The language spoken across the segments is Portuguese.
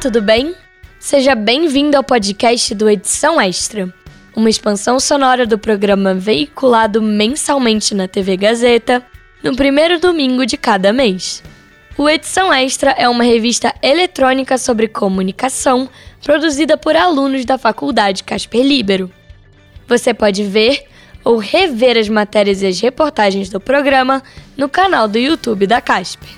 tudo bem? Seja bem-vindo ao podcast do Edição Extra, uma expansão sonora do programa veiculado mensalmente na TV Gazeta, no primeiro domingo de cada mês. O Edição Extra é uma revista eletrônica sobre comunicação produzida por alunos da Faculdade Casper Libero. Você pode ver ou rever as matérias e as reportagens do programa no canal do YouTube da Casper.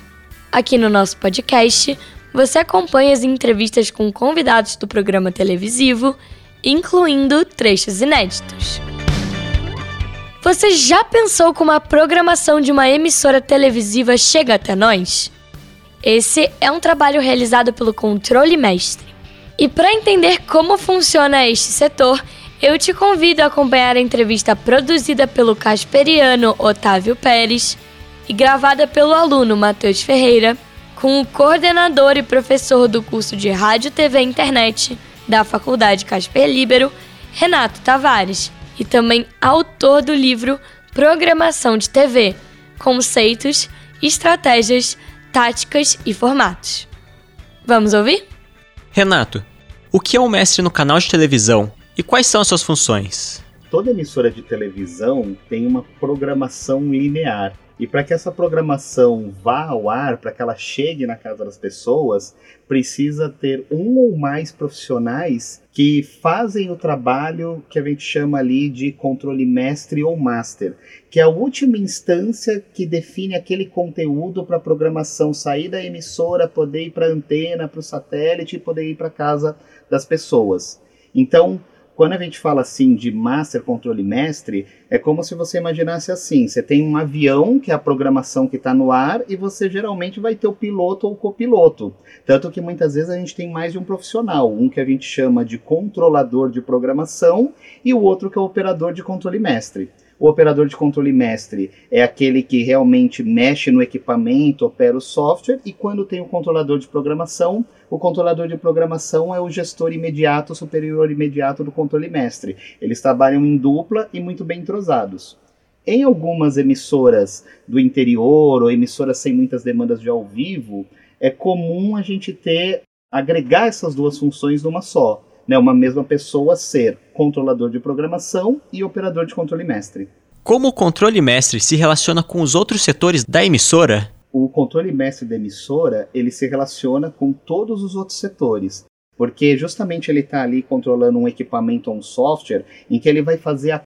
Aqui no nosso podcast, você acompanha as entrevistas com convidados do programa televisivo, incluindo trechos inéditos. Você já pensou como a programação de uma emissora televisiva chega até nós? Esse é um trabalho realizado pelo Controle Mestre. E para entender como funciona este setor, eu te convido a acompanhar a entrevista produzida pelo casperiano Otávio Pérez e gravada pelo aluno Matheus Ferreira com o coordenador e professor do curso de Rádio, TV e Internet da Faculdade Casper Libero, Renato Tavares, e também autor do livro Programação de TV: Conceitos, Estratégias, Táticas e Formatos. Vamos ouvir? Renato, o que é um mestre no canal de televisão e quais são as suas funções? Toda emissora de televisão tem uma programação linear e para que essa programação vá ao ar, para que ela chegue na casa das pessoas, precisa ter um ou mais profissionais que fazem o trabalho que a gente chama ali de controle mestre ou master, que é a última instância que define aquele conteúdo para a programação sair da emissora, poder ir para a antena, para o satélite poder ir para casa das pessoas. Então, quando a gente fala assim de master controle mestre, é como se você imaginasse assim: você tem um avião, que é a programação que está no ar, e você geralmente vai ter o piloto ou o copiloto. Tanto que muitas vezes a gente tem mais de um profissional, um que a gente chama de controlador de programação e o outro que é o operador de controle mestre. O operador de controle mestre é aquele que realmente mexe no equipamento, opera o software, e quando tem o controlador de programação, o controlador de programação é o gestor imediato, superior imediato do controle mestre. Eles trabalham em dupla e muito bem entrosados. Em algumas emissoras do interior ou emissoras sem muitas demandas de ao vivo, é comum a gente ter agregar essas duas funções numa só né, uma mesma pessoa ser controlador de programação e operador de controle mestre. Como o controle mestre se relaciona com os outros setores da emissora? O controle mestre da emissora ele se relaciona com todos os outros setores, porque justamente ele está ali controlando um equipamento ou um software em que ele vai fazer a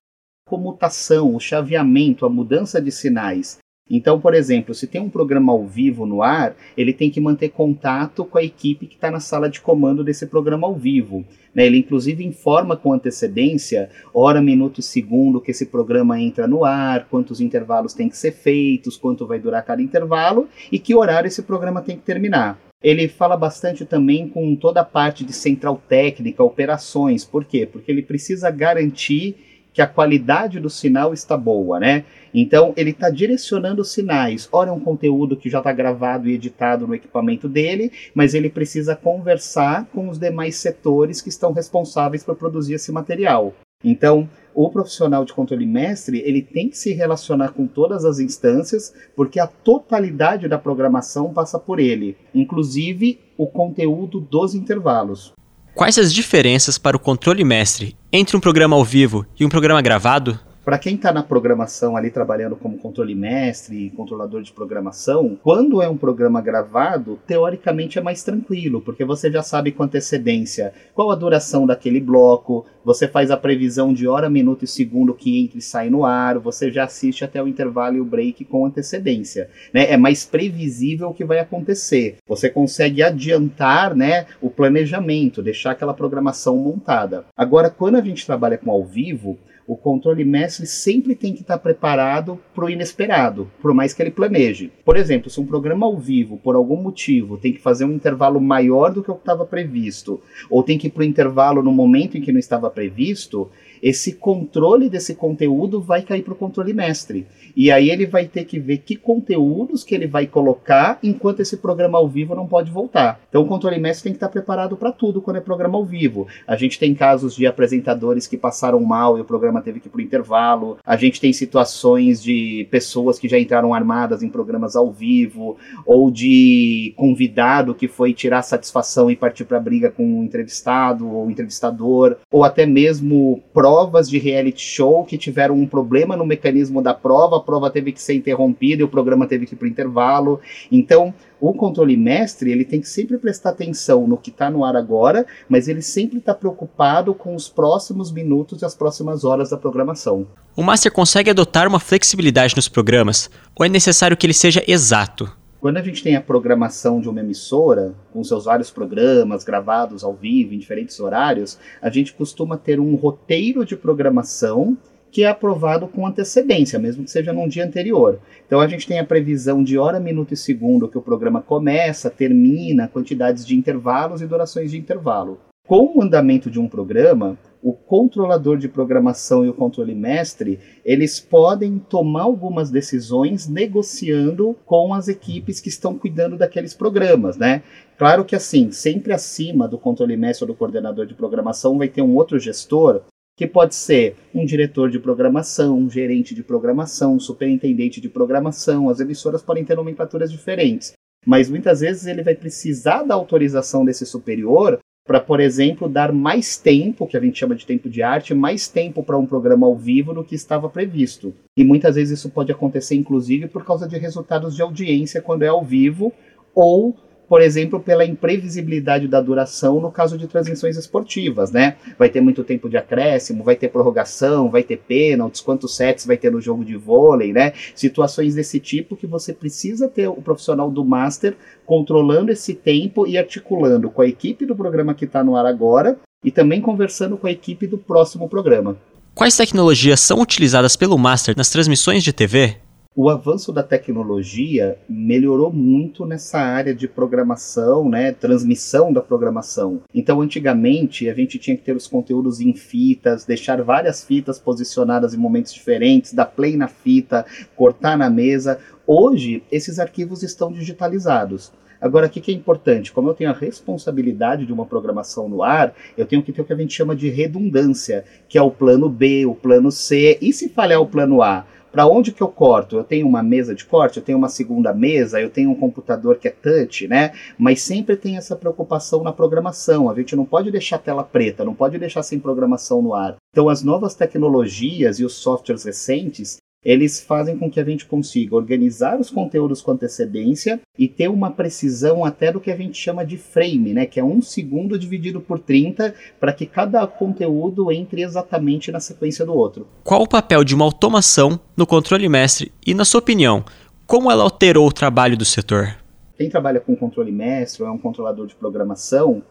comutação, o chaveamento, a mudança de sinais então, por exemplo, se tem um programa ao vivo no ar, ele tem que manter contato com a equipe que está na sala de comando desse programa ao vivo. Né? Ele, inclusive, informa com antecedência, hora, minuto e segundo, que esse programa entra no ar, quantos intervalos tem que ser feitos, quanto vai durar cada intervalo e que horário esse programa tem que terminar. Ele fala bastante também com toda a parte de central técnica, operações. Por quê? Porque ele precisa garantir que a qualidade do sinal está boa, né? Então ele está direcionando os sinais. Ora é um conteúdo que já está gravado e editado no equipamento dele, mas ele precisa conversar com os demais setores que estão responsáveis por produzir esse material. Então, o profissional de controle mestre ele tem que se relacionar com todas as instâncias, porque a totalidade da programação passa por ele, inclusive o conteúdo dos intervalos. Quais as diferenças para o controle mestre entre um programa ao vivo e um programa gravado? Para quem está na programação ali trabalhando como controle mestre e controlador de programação, quando é um programa gravado, teoricamente é mais tranquilo, porque você já sabe com antecedência qual a duração daquele bloco, você faz a previsão de hora, minuto e segundo que entra e sai no ar, você já assiste até o intervalo e o break com antecedência. Né? É mais previsível o que vai acontecer. Você consegue adiantar né, o planejamento, deixar aquela programação montada. Agora, quando a gente trabalha com ao vivo, o controle mestre sempre tem que estar preparado para o inesperado, por mais que ele planeje. Por exemplo, se um programa ao vivo, por algum motivo, tem que fazer um intervalo maior do que o que estava previsto, ou tem que ir para o intervalo no momento em que não estava previsto, esse controle desse conteúdo vai cair para o controle mestre. E aí ele vai ter que ver que conteúdos que ele vai colocar enquanto esse programa ao vivo não pode voltar. Então o controle mestre tem que estar preparado para tudo quando é programa ao vivo. A gente tem casos de apresentadores que passaram mal e o programa teve que ir para intervalo. A gente tem situações de pessoas que já entraram armadas em programas ao vivo ou de convidado que foi tirar satisfação e partir para briga com o um entrevistado ou entrevistador, ou até mesmo provas de reality show que tiveram um problema no mecanismo da prova, a prova teve que ser interrompida e o programa teve que ir para intervalo. Então, o controle mestre ele tem que sempre prestar atenção no que está no ar agora, mas ele sempre está preocupado com os próximos minutos e as próximas horas da programação. O master consegue adotar uma flexibilidade nos programas, ou é necessário que ele seja exato? Quando a gente tem a programação de uma emissora, com seus vários programas gravados ao vivo em diferentes horários, a gente costuma ter um roteiro de programação que é aprovado com antecedência, mesmo que seja num dia anterior. Então a gente tem a previsão de hora, minuto e segundo que o programa começa, termina, quantidades de intervalos e durações de intervalo. Com o andamento de um programa, o controlador de programação e o controle mestre, eles podem tomar algumas decisões negociando com as equipes que estão cuidando daqueles programas, né? Claro que assim, sempre acima do controle mestre ou do coordenador de programação vai ter um outro gestor que pode ser um diretor de programação, um gerente de programação, um superintendente de programação. As emissoras podem ter nomenclaturas diferentes, mas muitas vezes ele vai precisar da autorização desse superior para, por exemplo, dar mais tempo, que a gente chama de tempo de arte, mais tempo para um programa ao vivo do que estava previsto. E muitas vezes isso pode acontecer, inclusive, por causa de resultados de audiência quando é ao vivo, ou por exemplo, pela imprevisibilidade da duração no caso de transmissões esportivas, né? Vai ter muito tempo de acréscimo, vai ter prorrogação, vai ter pênaltis, quantos sets vai ter no jogo de vôlei, né? Situações desse tipo que você precisa ter o profissional do master controlando esse tempo e articulando com a equipe do programa que está no ar agora e também conversando com a equipe do próximo programa. Quais tecnologias são utilizadas pelo Master nas transmissões de TV? O avanço da tecnologia melhorou muito nessa área de programação, né, transmissão da programação. Então, antigamente, a gente tinha que ter os conteúdos em fitas, deixar várias fitas posicionadas em momentos diferentes, dar play na fita, cortar na mesa. Hoje, esses arquivos estão digitalizados. Agora, o que, é importante? Como eu tenho a responsabilidade de uma programação no ar, eu tenho que ter o que a gente chama de redundância, que é o plano B, o plano C. E se falhar o plano A? Para onde que eu corto? Eu tenho uma mesa de corte, eu tenho uma segunda mesa, eu tenho um computador que é touch, né? Mas sempre tem essa preocupação na programação. A gente não pode deixar a tela preta, não pode deixar sem programação no ar. Então, as novas tecnologias e os softwares recentes, eles fazem com que a gente consiga organizar os conteúdos com antecedência e ter uma precisão até do que a gente chama de frame, né? Que é um segundo dividido por 30, para que cada conteúdo entre exatamente na sequência do outro. Qual o papel de uma automação no controle mestre e, na sua opinião, como ela alterou o trabalho do setor? Quem trabalha com controle mestre ou é um controlador de programação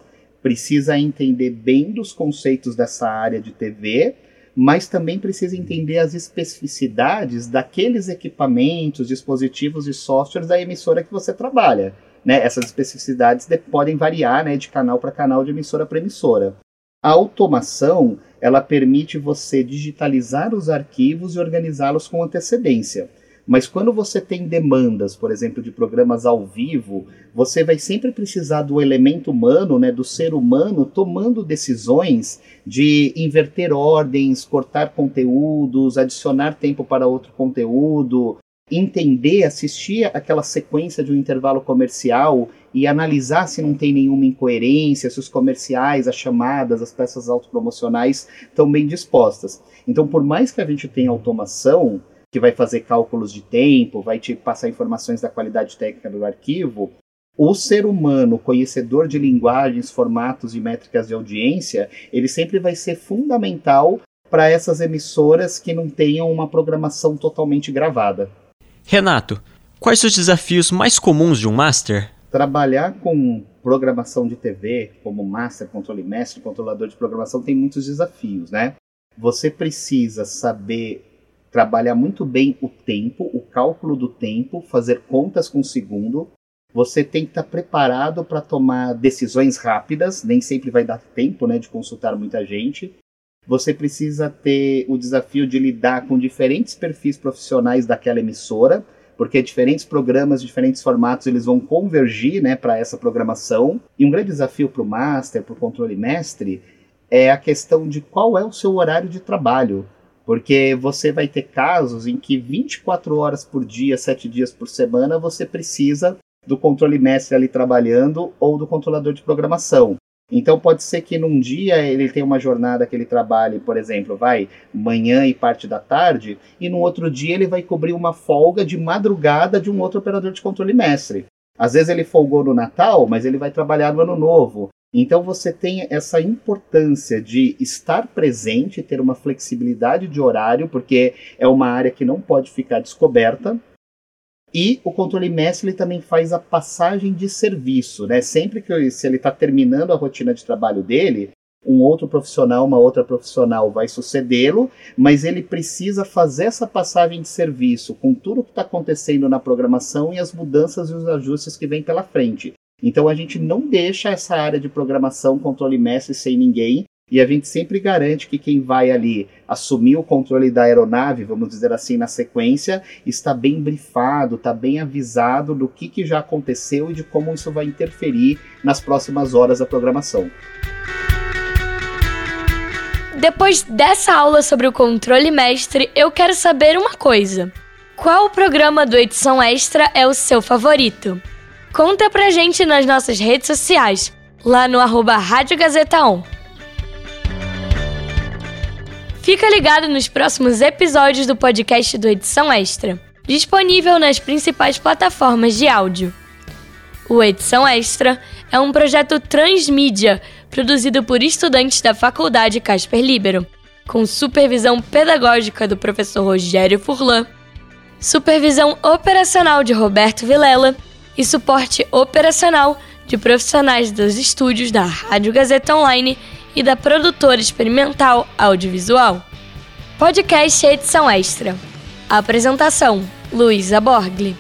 precisa entender bem dos conceitos dessa área de TV mas também precisa entender as especificidades daqueles equipamentos, dispositivos e softwares da emissora que você trabalha. Né? Essas especificidades podem variar né, de canal para canal, de emissora para emissora. A automação ela permite você digitalizar os arquivos e organizá-los com antecedência. Mas quando você tem demandas, por exemplo, de programas ao vivo, você vai sempre precisar do elemento humano, né, do ser humano, tomando decisões de inverter ordens, cortar conteúdos, adicionar tempo para outro conteúdo, entender, assistir aquela sequência de um intervalo comercial e analisar se não tem nenhuma incoerência, se os comerciais, as chamadas, as peças autopromocionais estão bem dispostas. Então, por mais que a gente tenha automação, que vai fazer cálculos de tempo, vai te passar informações da qualidade técnica do arquivo, o ser humano, conhecedor de linguagens, formatos e métricas de audiência, ele sempre vai ser fundamental para essas emissoras que não tenham uma programação totalmente gravada. Renato, quais os desafios mais comuns de um master? Trabalhar com programação de TV, como master, controle mestre, controlador de programação, tem muitos desafios, né? Você precisa saber trabalhar muito bem o tempo, o cálculo do tempo, fazer contas com o segundo. Você tem que estar preparado para tomar decisões rápidas, nem sempre vai dar tempo né, de consultar muita gente. você precisa ter o desafio de lidar com diferentes perfis profissionais daquela emissora, porque diferentes programas, diferentes formatos, eles vão convergir né, para essa programação. E um grande desafio para o Master, para o controle mestre, é a questão de qual é o seu horário de trabalho. Porque você vai ter casos em que 24 horas por dia, 7 dias por semana, você precisa do controle mestre ali trabalhando ou do controlador de programação. Então pode ser que num dia ele tenha uma jornada que ele trabalhe, por exemplo, vai manhã e parte da tarde, e no outro dia ele vai cobrir uma folga de madrugada de um outro operador de controle mestre. Às vezes ele folgou no Natal, mas ele vai trabalhar no Ano Novo. Então você tem essa importância de estar presente, ter uma flexibilidade de horário, porque é uma área que não pode ficar descoberta. E o controle mestre ele também faz a passagem de serviço, né? Sempre que se ele está terminando a rotina de trabalho dele, um outro profissional, uma outra profissional vai sucedê-lo, mas ele precisa fazer essa passagem de serviço com tudo que está acontecendo na programação e as mudanças e os ajustes que vêm pela frente. Então a gente não deixa essa área de programação, controle mestre sem ninguém, e a gente sempre garante que quem vai ali assumir o controle da aeronave, vamos dizer assim, na sequência, está bem brifado, está bem avisado do que, que já aconteceu e de como isso vai interferir nas próximas horas da programação. Depois dessa aula sobre o controle mestre, eu quero saber uma coisa. Qual programa do Edição Extra é o seu favorito? Conta pra gente nas nossas redes sociais, lá no arroba Rádio Gazeta On. Fica ligado nos próximos episódios do podcast do Edição Extra, disponível nas principais plataformas de áudio. O Edição Extra é um projeto transmídia produzido por estudantes da Faculdade Casper Libero, com supervisão pedagógica do professor Rogério Furlan, supervisão operacional de Roberto Vilela e suporte operacional de profissionais dos estúdios da Rádio Gazeta Online e da produtora experimental audiovisual. Podcast edição extra. Apresentação: Luísa Borgli.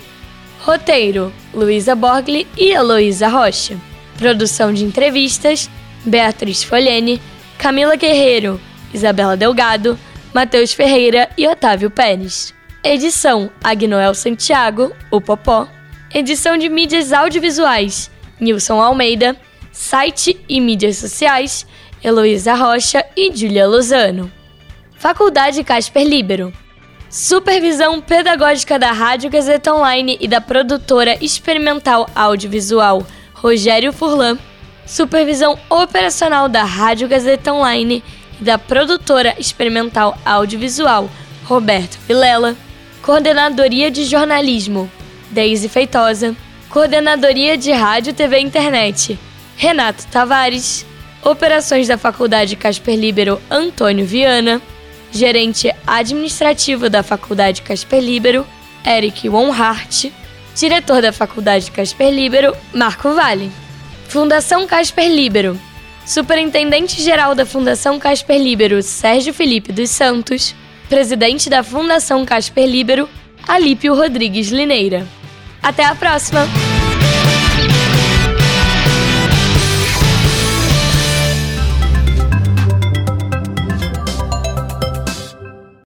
Roteiro: Luísa Borgli e Heloísa Rocha. Produção de entrevistas: Beatriz Folhene, Camila Guerreiro, Isabela Delgado, Matheus Ferreira e Otávio Pérez. Edição: Agnoel Santiago, o Popó. Edição de mídias audiovisuais: Nilson Almeida. Site e mídias sociais: Heloísa Rocha e Julia Lozano. Faculdade Casper Libero. Supervisão pedagógica da Rádio Gazeta Online e da produtora experimental audiovisual Rogério Furlan. Supervisão operacional da Rádio Gazeta Online e da produtora experimental audiovisual Roberto Vilela. Coordenadoria de jornalismo Deise Feitosa. Coordenadoria de Rádio TV e Internet Renato Tavares. Operações da Faculdade Casper Libero Antônio Viana, gerente administrativo da Faculdade Casper Libero Eric Wonhart, diretor da Faculdade Casper Libero Marco Vale. Fundação Casper Libero. Superintendente-geral da Fundação Casper Libero Sérgio Felipe dos Santos, presidente da Fundação Casper Libero Alípio Rodrigues Lineira. Até a próxima!